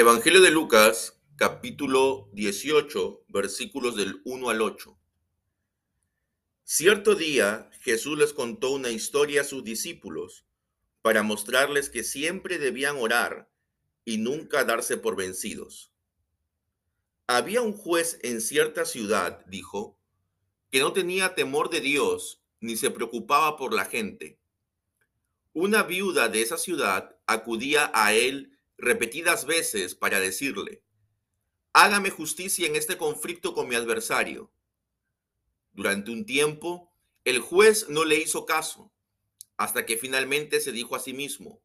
Evangelio de Lucas, capítulo 18, versículos del 1 al 8. Cierto día Jesús les contó una historia a sus discípulos para mostrarles que siempre debían orar y nunca darse por vencidos. Había un juez en cierta ciudad, dijo, que no tenía temor de Dios ni se preocupaba por la gente. Una viuda de esa ciudad acudía a él repetidas veces para decirle, hágame justicia en este conflicto con mi adversario. Durante un tiempo, el juez no le hizo caso, hasta que finalmente se dijo a sí mismo,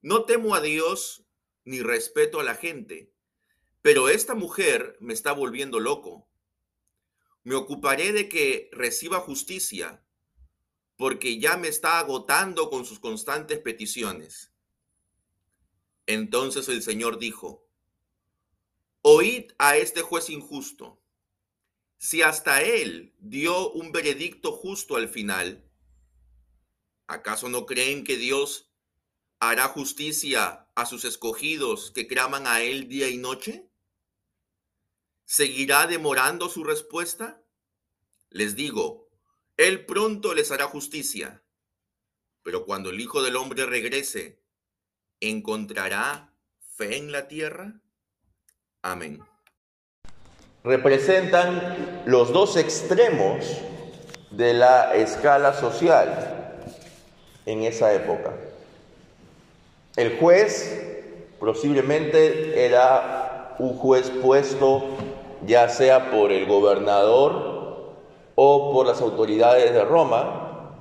no temo a Dios ni respeto a la gente, pero esta mujer me está volviendo loco. Me ocuparé de que reciba justicia, porque ya me está agotando con sus constantes peticiones. Entonces el Señor dijo, oíd a este juez injusto. Si hasta él dio un veredicto justo al final, ¿acaso no creen que Dios hará justicia a sus escogidos que claman a él día y noche? ¿Seguirá demorando su respuesta? Les digo, él pronto les hará justicia. Pero cuando el Hijo del Hombre regrese, ¿encontrará fe en la tierra? Amén. Representan los dos extremos de la escala social en esa época. El juez posiblemente era un juez puesto ya sea por el gobernador o por las autoridades de Roma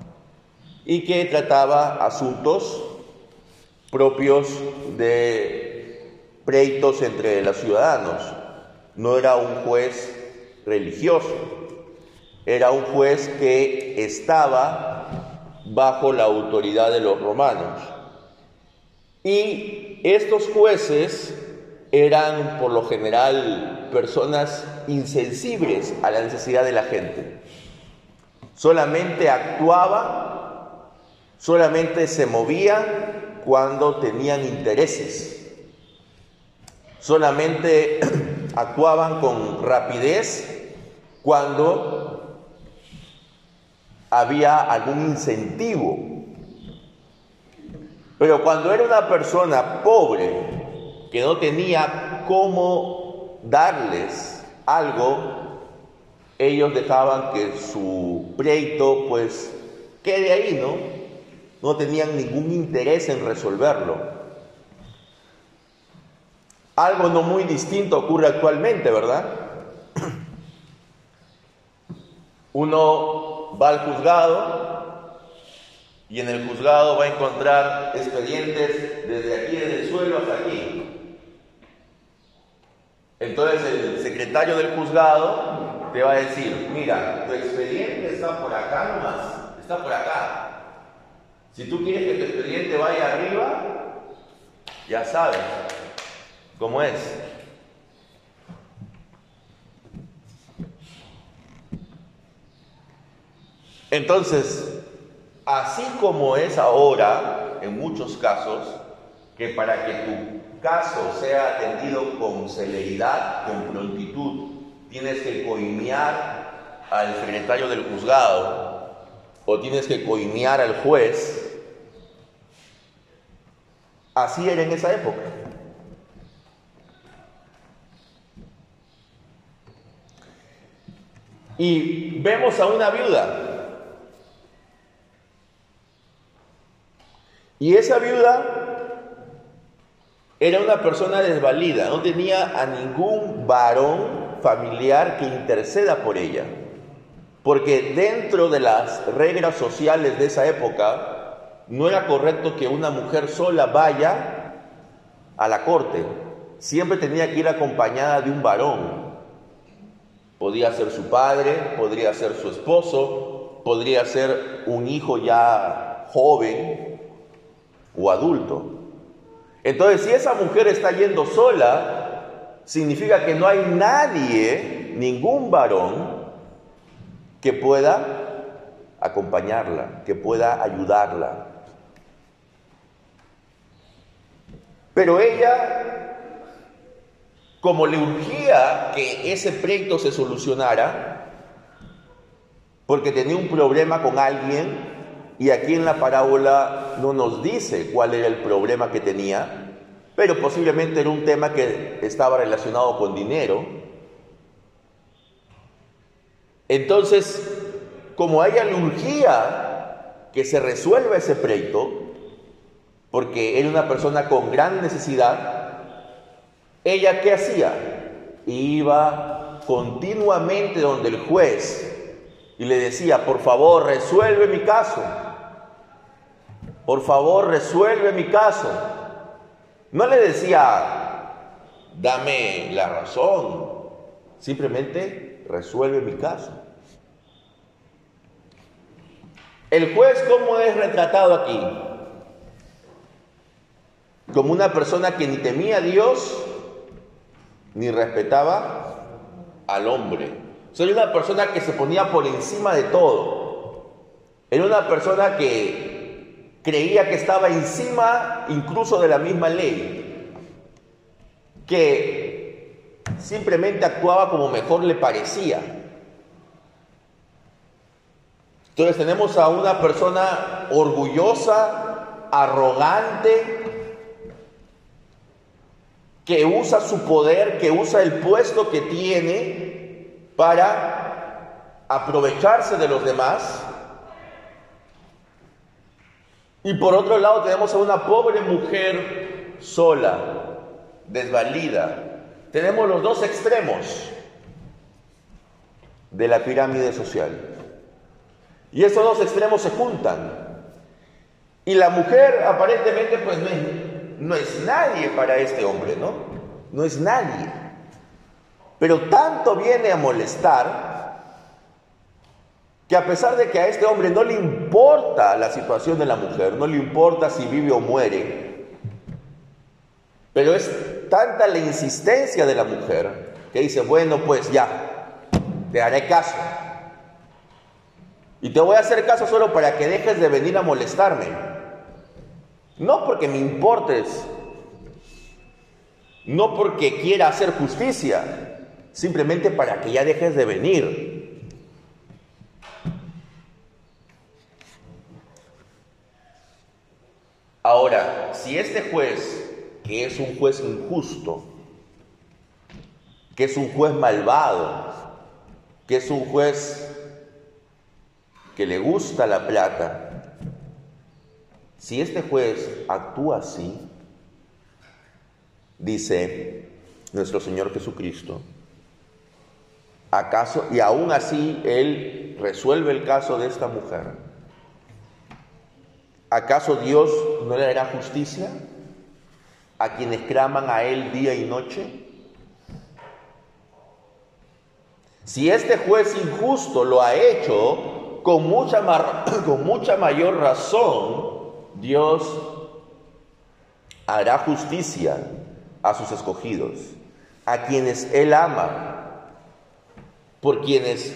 y que trataba asuntos propios de pleitos entre los ciudadanos. No era un juez religioso, era un juez que estaba bajo la autoridad de los romanos. Y estos jueces eran por lo general personas insensibles a la necesidad de la gente. Solamente actuaba, solamente se movía cuando tenían intereses. Solamente actuaban con rapidez cuando había algún incentivo. Pero cuando era una persona pobre, que no tenía cómo darles algo, ellos dejaban que su pleito pues quede ahí, ¿no? No tenían ningún interés en resolverlo. Algo no muy distinto ocurre actualmente, ¿verdad? Uno va al juzgado y en el juzgado va a encontrar expedientes desde aquí, desde el suelo hasta aquí. Entonces el secretario del juzgado te va a decir, mira, tu expediente está por acá nomás, está por acá. Si tú quieres que tu expediente vaya arriba, ya sabes cómo es. Entonces, así como es ahora, en muchos casos, que para que tu caso sea atendido con celeridad, con prontitud, tienes que coimear al secretario del juzgado o tienes que coimear al juez, Así era en esa época. Y vemos a una viuda. Y esa viuda era una persona desvalida, no tenía a ningún varón familiar que interceda por ella. Porque dentro de las reglas sociales de esa época, no era correcto que una mujer sola vaya a la corte. Siempre tenía que ir acompañada de un varón. Podía ser su padre, podría ser su esposo, podría ser un hijo ya joven o adulto. Entonces, si esa mujer está yendo sola, significa que no hay nadie, ningún varón, que pueda acompañarla, que pueda ayudarla. Pero ella como le urgía que ese pleito se solucionara, porque tenía un problema con alguien, y aquí en la parábola no nos dice cuál era el problema que tenía, pero posiblemente era un tema que estaba relacionado con dinero. Entonces, como a ella le urgía que se resuelva ese pleito, porque era una persona con gran necesidad, ella qué hacía? Iba continuamente donde el juez y le decía, por favor, resuelve mi caso. Por favor, resuelve mi caso. No le decía, dame la razón. Simplemente resuelve mi caso. El juez, ¿cómo es retratado aquí? Como una persona que ni temía a Dios ni respetaba al hombre. Soy una persona que se ponía por encima de todo. Era una persona que creía que estaba encima incluso de la misma ley. Que simplemente actuaba como mejor le parecía. Entonces tenemos a una persona orgullosa, arrogante, que usa su poder, que usa el puesto que tiene para aprovecharse de los demás. Y por otro lado tenemos a una pobre mujer sola, desvalida. Tenemos los dos extremos de la pirámide social. Y esos dos extremos se juntan. Y la mujer aparentemente pues no es, no es nadie para este hombre, ¿no? No es nadie. Pero tanto viene a molestar que a pesar de que a este hombre no le importa la situación de la mujer, no le importa si vive o muere, pero es tanta la insistencia de la mujer que dice, bueno, pues ya, te haré caso. Y te voy a hacer caso solo para que dejes de venir a molestarme. No porque me importes, no porque quiera hacer justicia, simplemente para que ya dejes de venir. Ahora, si este juez, que es un juez injusto, que es un juez malvado, que es un juez que le gusta la plata, si este juez actúa así, dice nuestro Señor Jesucristo, ¿acaso, y aún así Él resuelve el caso de esta mujer, ¿acaso Dios no le dará justicia a quienes claman a Él día y noche? Si este juez injusto lo ha hecho, con mucha, con mucha mayor razón, Dios hará justicia a sus escogidos, a quienes Él ama, por quienes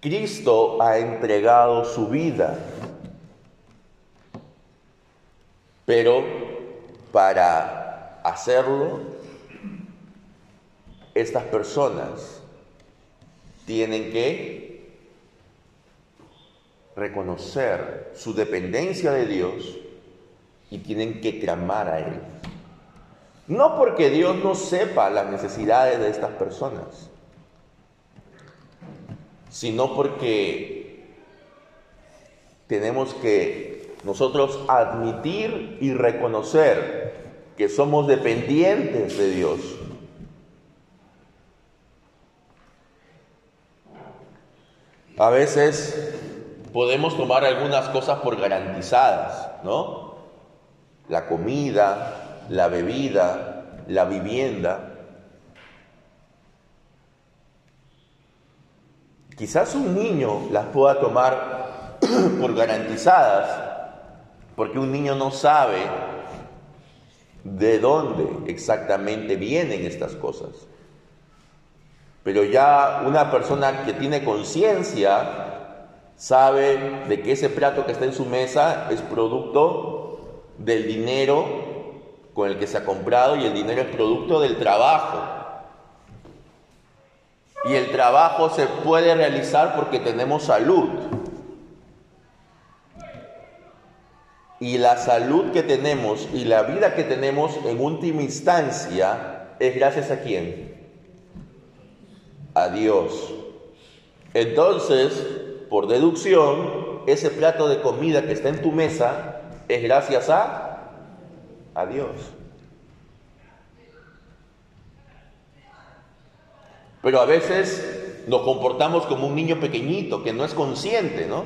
Cristo ha entregado su vida. Pero para hacerlo, estas personas tienen que reconocer su dependencia de Dios y tienen que clamar a Él. No porque Dios no sepa las necesidades de estas personas, sino porque tenemos que nosotros admitir y reconocer que somos dependientes de Dios. A veces podemos tomar algunas cosas por garantizadas, ¿no? La comida, la bebida, la vivienda. Quizás un niño las pueda tomar por garantizadas, porque un niño no sabe de dónde exactamente vienen estas cosas. Pero ya una persona que tiene conciencia sabe de que ese plato que está en su mesa es producto del dinero con el que se ha comprado y el dinero es producto del trabajo. Y el trabajo se puede realizar porque tenemos salud. Y la salud que tenemos y la vida que tenemos en última instancia es gracias a quién? A Dios. Entonces, por deducción, ese plato de comida que está en tu mesa es gracias a, a Dios. Pero a veces nos comportamos como un niño pequeñito que no es consciente, ¿no?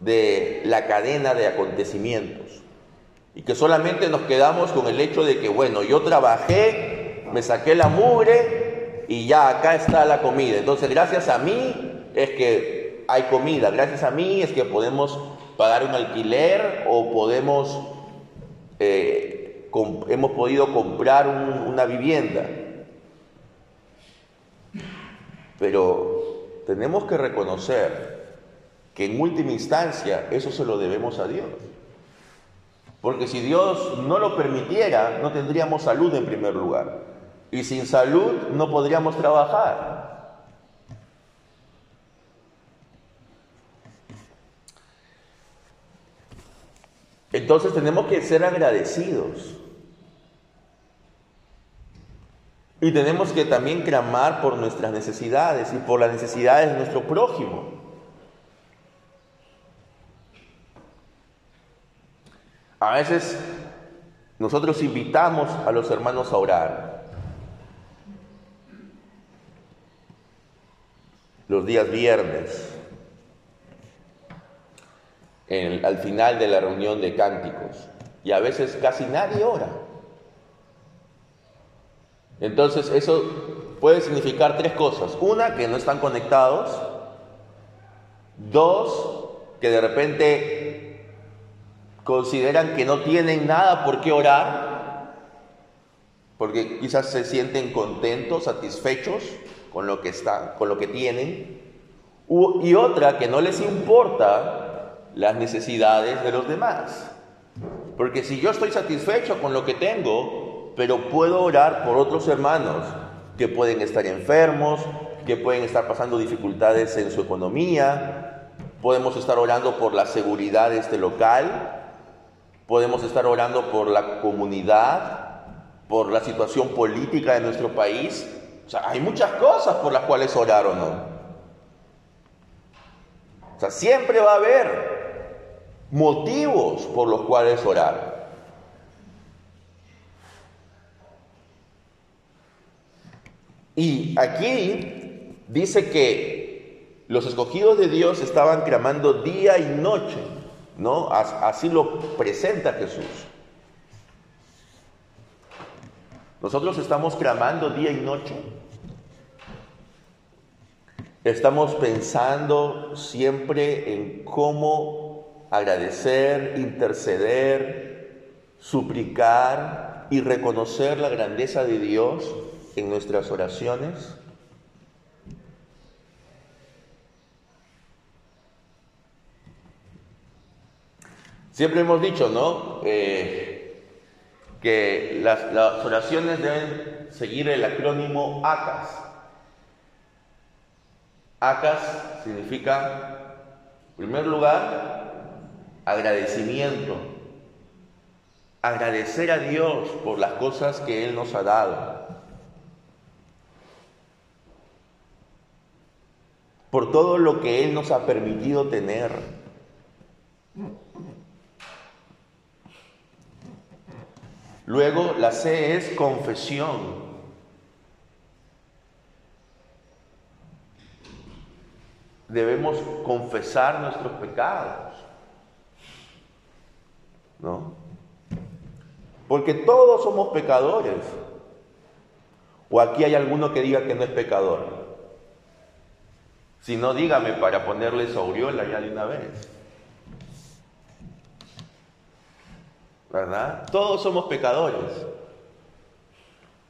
De la cadena de acontecimientos. Y que solamente nos quedamos con el hecho de que, bueno, yo trabajé, me saqué la mugre y ya acá está la comida. Entonces, gracias a mí es que hay comida, gracias a mí es que podemos pagar un alquiler o podemos, eh, hemos podido comprar una vivienda. Pero tenemos que reconocer que en última instancia eso se lo debemos a Dios. Porque si Dios no lo permitiera, no tendríamos salud en primer lugar. Y sin salud no podríamos trabajar. Entonces tenemos que ser agradecidos. Y tenemos que también clamar por nuestras necesidades y por las necesidades de nuestro prójimo. A veces nosotros invitamos a los hermanos a orar. Los días viernes, al final de la reunión de cánticos. Y a veces casi nadie ora. Entonces eso puede significar tres cosas. Una, que no están conectados. Dos, que de repente consideran que no tienen nada por qué orar, porque quizás se sienten contentos, satisfechos con lo que están, con lo que tienen. Y otra, que no les importa las necesidades de los demás. Porque si yo estoy satisfecho con lo que tengo, pero puedo orar por otros hermanos que pueden estar enfermos, que pueden estar pasando dificultades en su economía, podemos estar orando por la seguridad de este local, podemos estar orando por la comunidad, por la situación política de nuestro país. O sea, hay muchas cosas por las cuales orar o no. O sea, siempre va a haber motivos por los cuales orar. Y aquí dice que los escogidos de Dios estaban clamando día y noche, ¿no? Así lo presenta Jesús. Nosotros estamos clamando día y noche. Estamos pensando siempre en cómo agradecer, interceder, suplicar y reconocer la grandeza de Dios en nuestras oraciones? Siempre hemos dicho, ¿no? Eh, que las, oraciones deben seguir el acrónimo ACAS. ACAS significa, en primer lugar, agradecimiento. Agradecer a Dios por las cosas que Él nos ha dado. por todo lo que Él nos ha permitido tener. Luego la C es confesión. Debemos confesar nuestros pecados. ¿No? Porque todos somos pecadores. ¿O aquí hay alguno que diga que no es pecador? Si no, dígame para ponerle su aureola ya de una vez. ¿Verdad? Todos somos pecadores.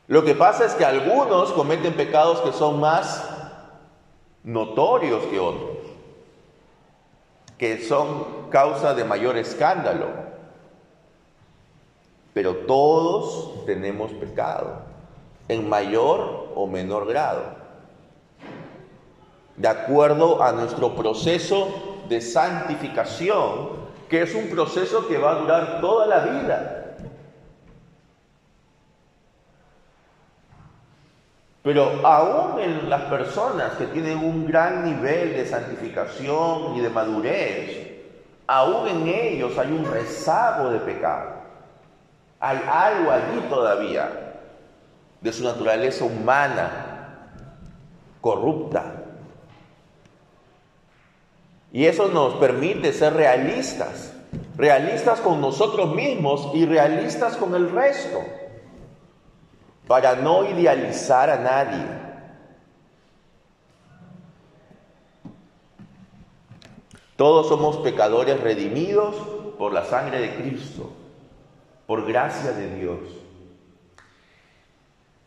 Lo que pasa es que algunos cometen pecados que son más notorios que otros, que son causa de mayor escándalo. Pero todos tenemos pecado, en mayor o menor grado, de acuerdo a nuestro proceso de santificación, que es un proceso que va a durar toda la vida. Pero aún en las personas que tienen un gran nivel de santificación y de madurez, aún en ellos hay un rezago de pecado. Hay algo allí todavía de su naturaleza humana, corrupta. Y eso nos permite ser realistas, realistas con nosotros mismos y realistas con el resto para no idealizar a nadie. Todos somos pecadores redimidos por la sangre de Cristo, por gracia de Dios.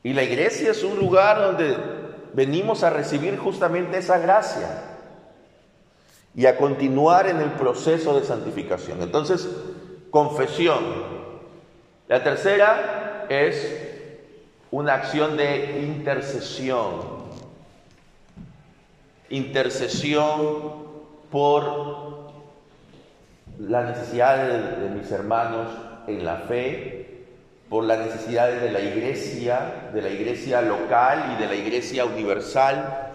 Y la iglesia es un lugar donde venimos a recibir justamente esa gracia y a continuar en el proceso de santificación. Entonces, confesión. La tercera es una acción de intercesión. Intercesión por las necesidades de, mis hermanos en la fe, por las necesidades de la iglesia, de la iglesia local y de la iglesia universal,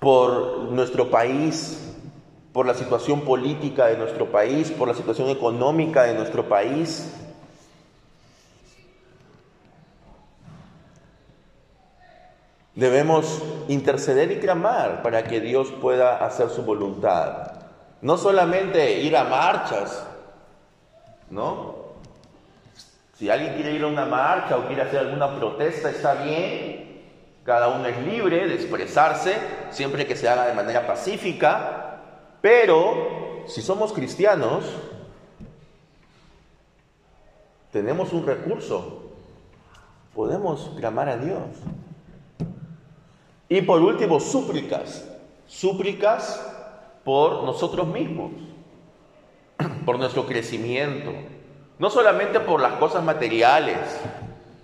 por nuestro país, por la situación política de nuestro país, por la situación económica de nuestro país, Debemos interceder y clamar para que Dios pueda hacer su voluntad. No solamente ir a marchas, ¿no? Si alguien quiere ir a una marcha o quiere hacer alguna protesta, está bien. Cada uno es libre de expresarse, siempre que se haga de manera pacífica. Pero si somos cristianos, tenemos un recurso. Podemos clamar a Dios. Y por último, súplicas. Súplicas por nosotros mismos, por nuestro crecimiento. No solamente por las cosas materiales,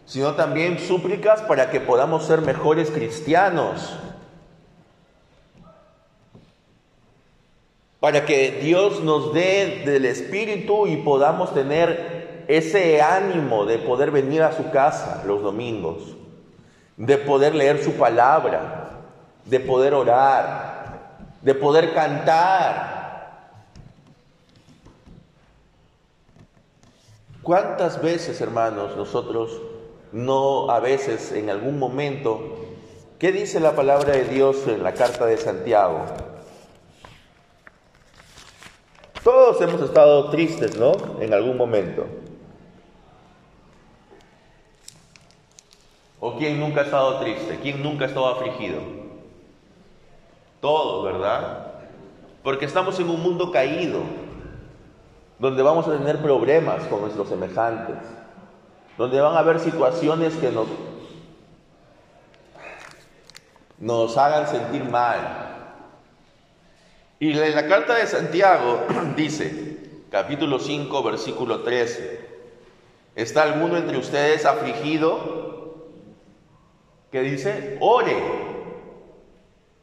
sino también súplicas para que podamos ser mejores cristianos. Para que Dios nos dé del Espíritu y podamos tener ese ánimo de poder venir a su casa los domingos de poder leer su palabra, de poder orar, de poder cantar. ¿Cuántas veces, hermanos, nosotros no a veces en algún momento, ¿qué dice la palabra de Dios en la carta de Santiago? Todos hemos estado tristes, ¿no? En algún momento. ¿O quién nunca ha estado triste? ¿Quién nunca ha estado afligido? Todos, ¿verdad? Porque estamos en un mundo caído, donde vamos a tener problemas con nuestros semejantes, donde van a haber situaciones que nos, nos hagan sentir mal. Y la carta de Santiago dice, capítulo 5, versículo 13, ¿está alguno entre ustedes afligido? que dice, ore,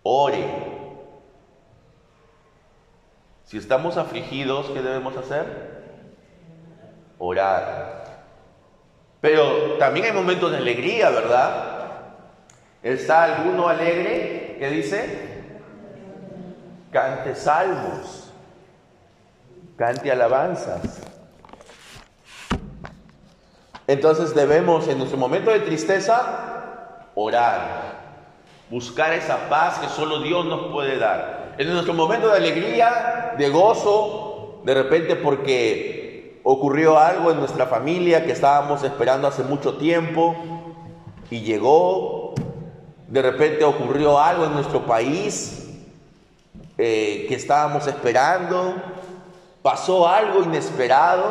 ore. Si estamos afligidos, ¿qué debemos hacer? Orar. Pero también hay momentos de alegría, ¿verdad? ¿Está alguno alegre? ¿Qué dice? Cante salmos, cante alabanzas. Entonces debemos en nuestro momento de tristeza orar, buscar esa paz que solo Dios nos puede dar. En nuestro momento de alegría, de gozo, de repente porque ocurrió algo en nuestra familia que estábamos esperando hace mucho tiempo y llegó, de repente ocurrió algo en nuestro país eh, que estábamos esperando, pasó algo inesperado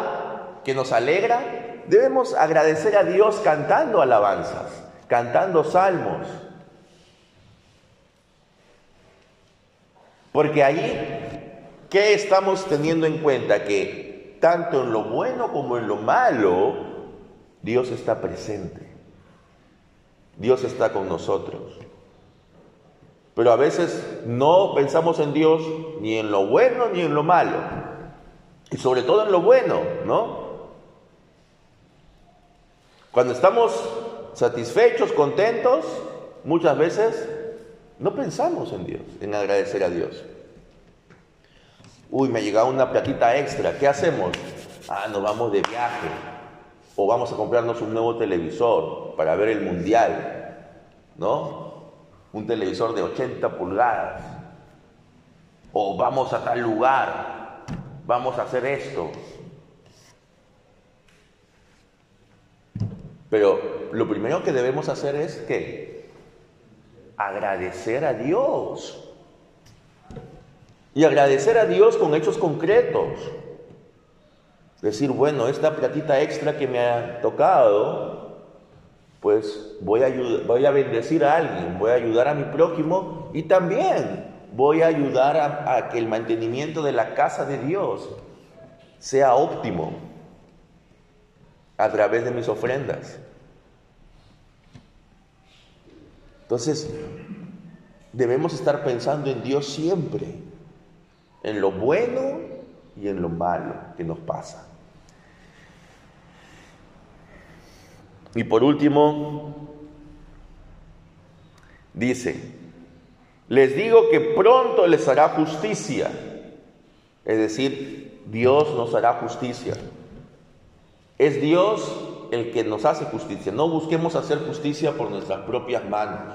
que nos alegra, debemos agradecer a Dios cantando alabanzas cantando salmos. Porque ahí, ¿qué estamos teniendo en cuenta? Que tanto en lo bueno como en lo malo, Dios está presente. Dios está con nosotros. Pero a veces no pensamos en Dios ni en lo bueno ni en lo malo. Y sobre todo en lo bueno, ¿no? Cuando estamos satisfechos, contentos, muchas veces no pensamos en Dios, en agradecer a Dios. Uy, me ha llegado una platita extra, ¿qué hacemos? Ah, nos vamos de viaje. O vamos a comprarnos un nuevo televisor para ver el mundial, ¿no? Un televisor de 80 pulgadas. O vamos a tal lugar, vamos a hacer esto. Pero lo primero que debemos hacer es que agradecer a Dios. Y agradecer a Dios con hechos concretos. Decir, bueno, esta platita extra que me ha tocado, pues voy a, voy a bendecir a alguien, voy a ayudar a mi prójimo y también voy a ayudar a que el mantenimiento de la casa de Dios sea óptimo a través de mis ofrendas. Entonces, debemos estar pensando en Dios siempre, en lo bueno y en lo malo que nos pasa. Y por último, dice, les digo que pronto les hará justicia, es decir, Dios nos hará justicia. Es Dios el que nos hace justicia. No busquemos hacer justicia por nuestras propias manos.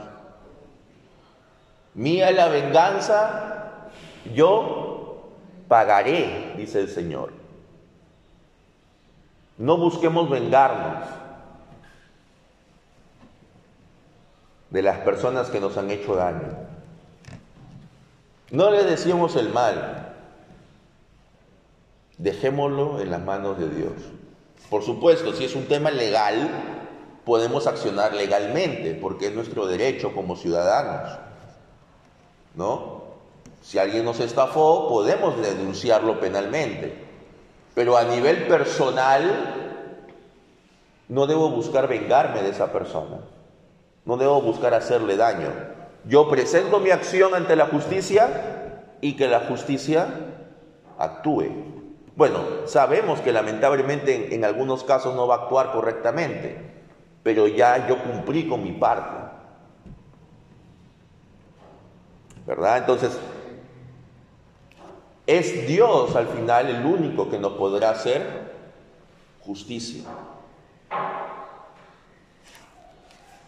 Mía la venganza, yo pagaré, dice el Señor. No busquemos vengarnos de las personas que nos han hecho daño. No le decimos el mal, dejémoslo en las manos de Dios. Por supuesto, si es un tema legal, podemos accionar legalmente, porque es nuestro derecho como ciudadanos. ¿No? Si alguien nos estafó, podemos denunciarlo penalmente. Pero a nivel personal, no debo buscar vengarme de esa persona. No debo buscar hacerle daño. Yo presento mi acción ante la justicia y que la justicia actúe. Bueno, sabemos que lamentablemente en, algunos casos no va a actuar correctamente, pero ya yo cumplí con mi parte. ¿Verdad? Entonces, es Dios al final el único que nos podrá hacer justicia.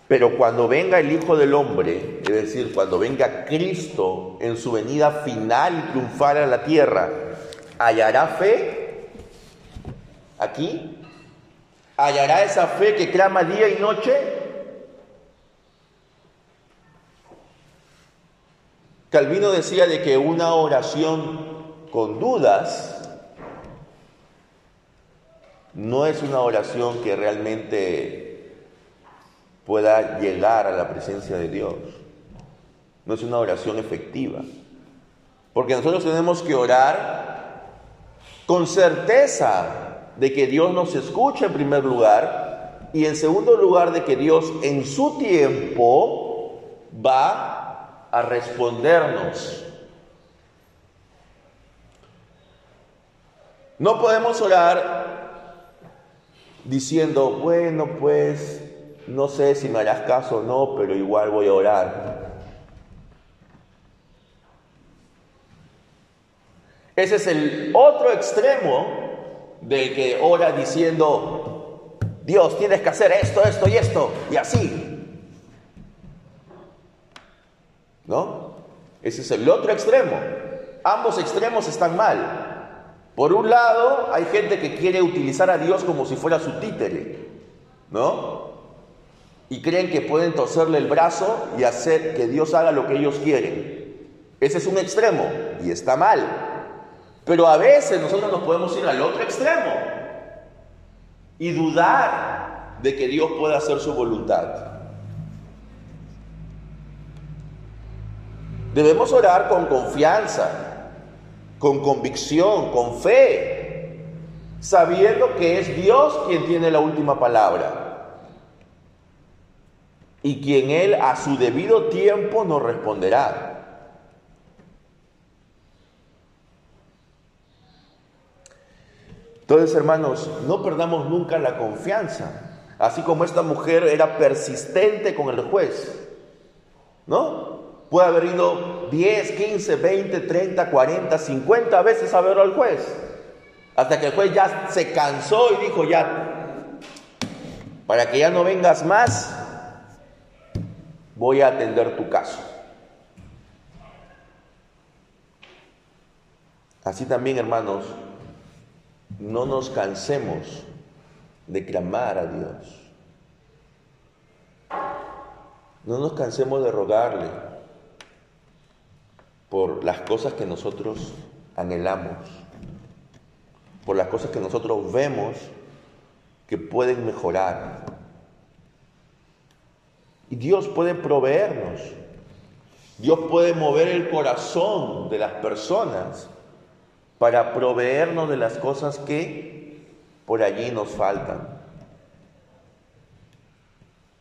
Pero cuando venga el Hijo del Hombre, es decir, cuando venga Cristo en su venida final y triunfal a la tierra, hallará fe aquí, hallará esa fe que clama día y noche. Calvino decía de que una oración con dudas no es una oración que realmente pueda llegar a la presencia de Dios. No es una oración efectiva. Porque nosotros tenemos que orar con certeza de que Dios nos escucha en primer lugar y en segundo lugar de que Dios en su tiempo va a respondernos. No podemos orar diciendo, bueno, pues no sé si me harás caso o no, pero igual voy a orar. Ese es el otro extremo del que ora diciendo, Dios, tienes que hacer esto, esto y esto, y así. ¿No? Ese es el otro extremo. Ambos extremos están mal. Por un lado, hay gente que quiere utilizar a Dios como si fuera su títere, ¿no? Y creen que pueden torcerle el brazo y hacer que Dios haga lo que ellos quieren. Ese es un extremo y está mal. Pero a veces nosotros nos podemos ir al otro extremo y dudar de que Dios pueda hacer su voluntad. Debemos orar con confianza, con convicción, con fe, sabiendo que es Dios quien tiene la última palabra y quien Él a su debido tiempo nos responderá. Entonces, hermanos, no perdamos nunca la confianza. Así como esta mujer era persistente con el juez, ¿no? Puede haber ido 10, 15, 20, 30, 40, 50 veces a ver al juez. Hasta que el juez ya se cansó y dijo, ya, para que ya no vengas más, voy a atender tu caso. Así también, hermanos, no nos cansemos de clamar a Dios. No nos cansemos de rogarle por las cosas que nosotros anhelamos, por las cosas que nosotros vemos que pueden mejorar. Y Dios puede proveernos. Dios puede mover el corazón de las personas para proveernos de las cosas que por allí nos faltan.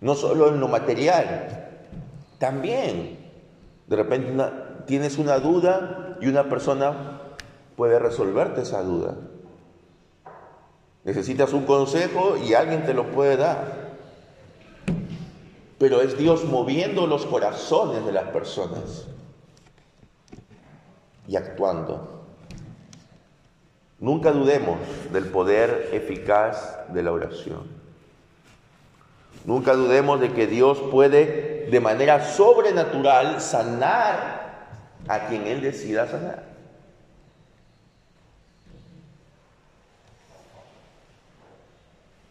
No solo en lo material, también de repente tienes una duda y una persona puede resolverte esa duda. Necesitas un consejo y alguien te lo puede dar. Pero es Dios moviendo los corazones de las personas y actuando. Nunca dudemos del poder eficaz de la oración. Nunca dudemos de que Dios puede de manera sobrenatural sanar a quien Él decida sanar.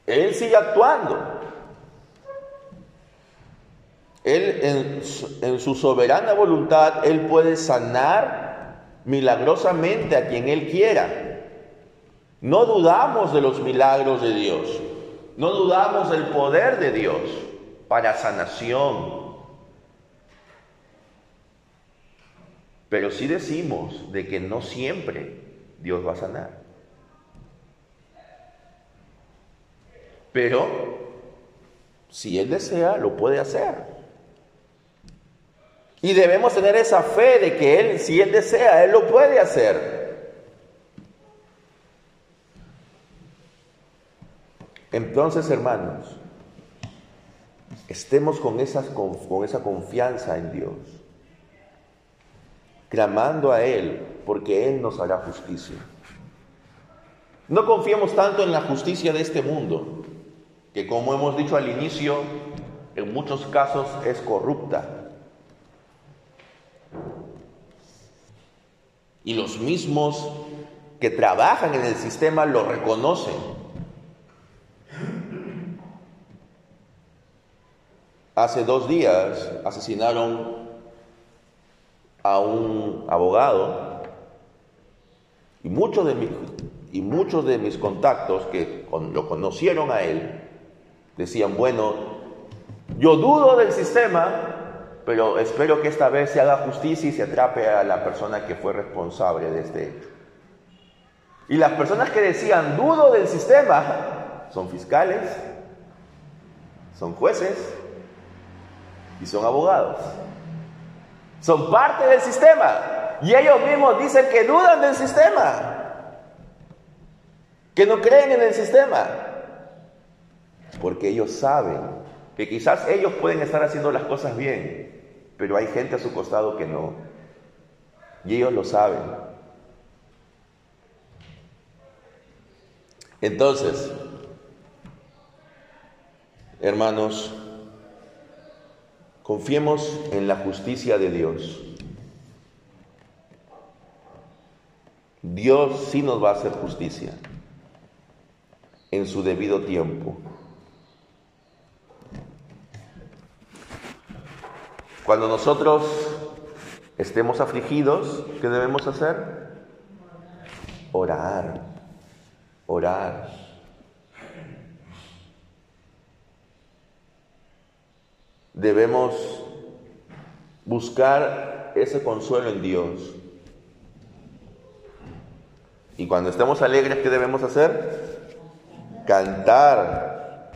Él sigue actuando. Él en en su, soberana voluntad, Él puede sanar milagrosamente a quien Él quiera. No dudamos de los milagros de Dios, no dudamos del poder de Dios para sanación. Pero sí decimos de que no siempre Dios va a sanar. Pero si Él desea, lo puede hacer. Y debemos tener esa fe de que Él, si Él desea, Él lo puede hacer. Entonces, hermanos, estemos con, con esa confianza en Dios, clamando a Él, porque Él nos hará justicia. No confiemos tanto en la justicia de este mundo, que como hemos dicho al inicio, en muchos casos es corrupta. Y los mismos que trabajan en el sistema lo reconocen. Hace dos días asesinaron a un abogado y muchos de mis, y muchos de mis contactos que lo conocieron a él decían, bueno, yo dudo del sistema, pero espero que esta vez se haga justicia y se atrape a la persona que fue responsable de este hecho. Y las personas que decían, dudo del sistema, son fiscales, son jueces, y son abogados. Son parte del sistema. Y ellos mismos dicen que dudan del sistema. Que no creen en el sistema. Porque ellos saben que quizás ellos pueden estar haciendo las cosas bien, pero hay gente a su costado que no. Y ellos lo saben. Entonces, hermanos, Confiemos en la justicia de Dios. Dios sí nos va a hacer justicia en su debido tiempo. Cuando nosotros estemos afligidos, ¿qué debemos hacer? Orar, orar. Debemos buscar ese consuelo en Dios. Y cuando estemos alegres, ¿qué debemos hacer? Cantar.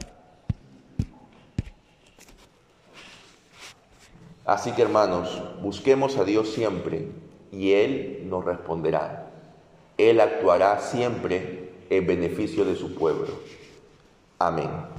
Así que hermanos, busquemos a Dios siempre y Él nos responderá. Él actuará siempre en beneficio de su pueblo. Amén.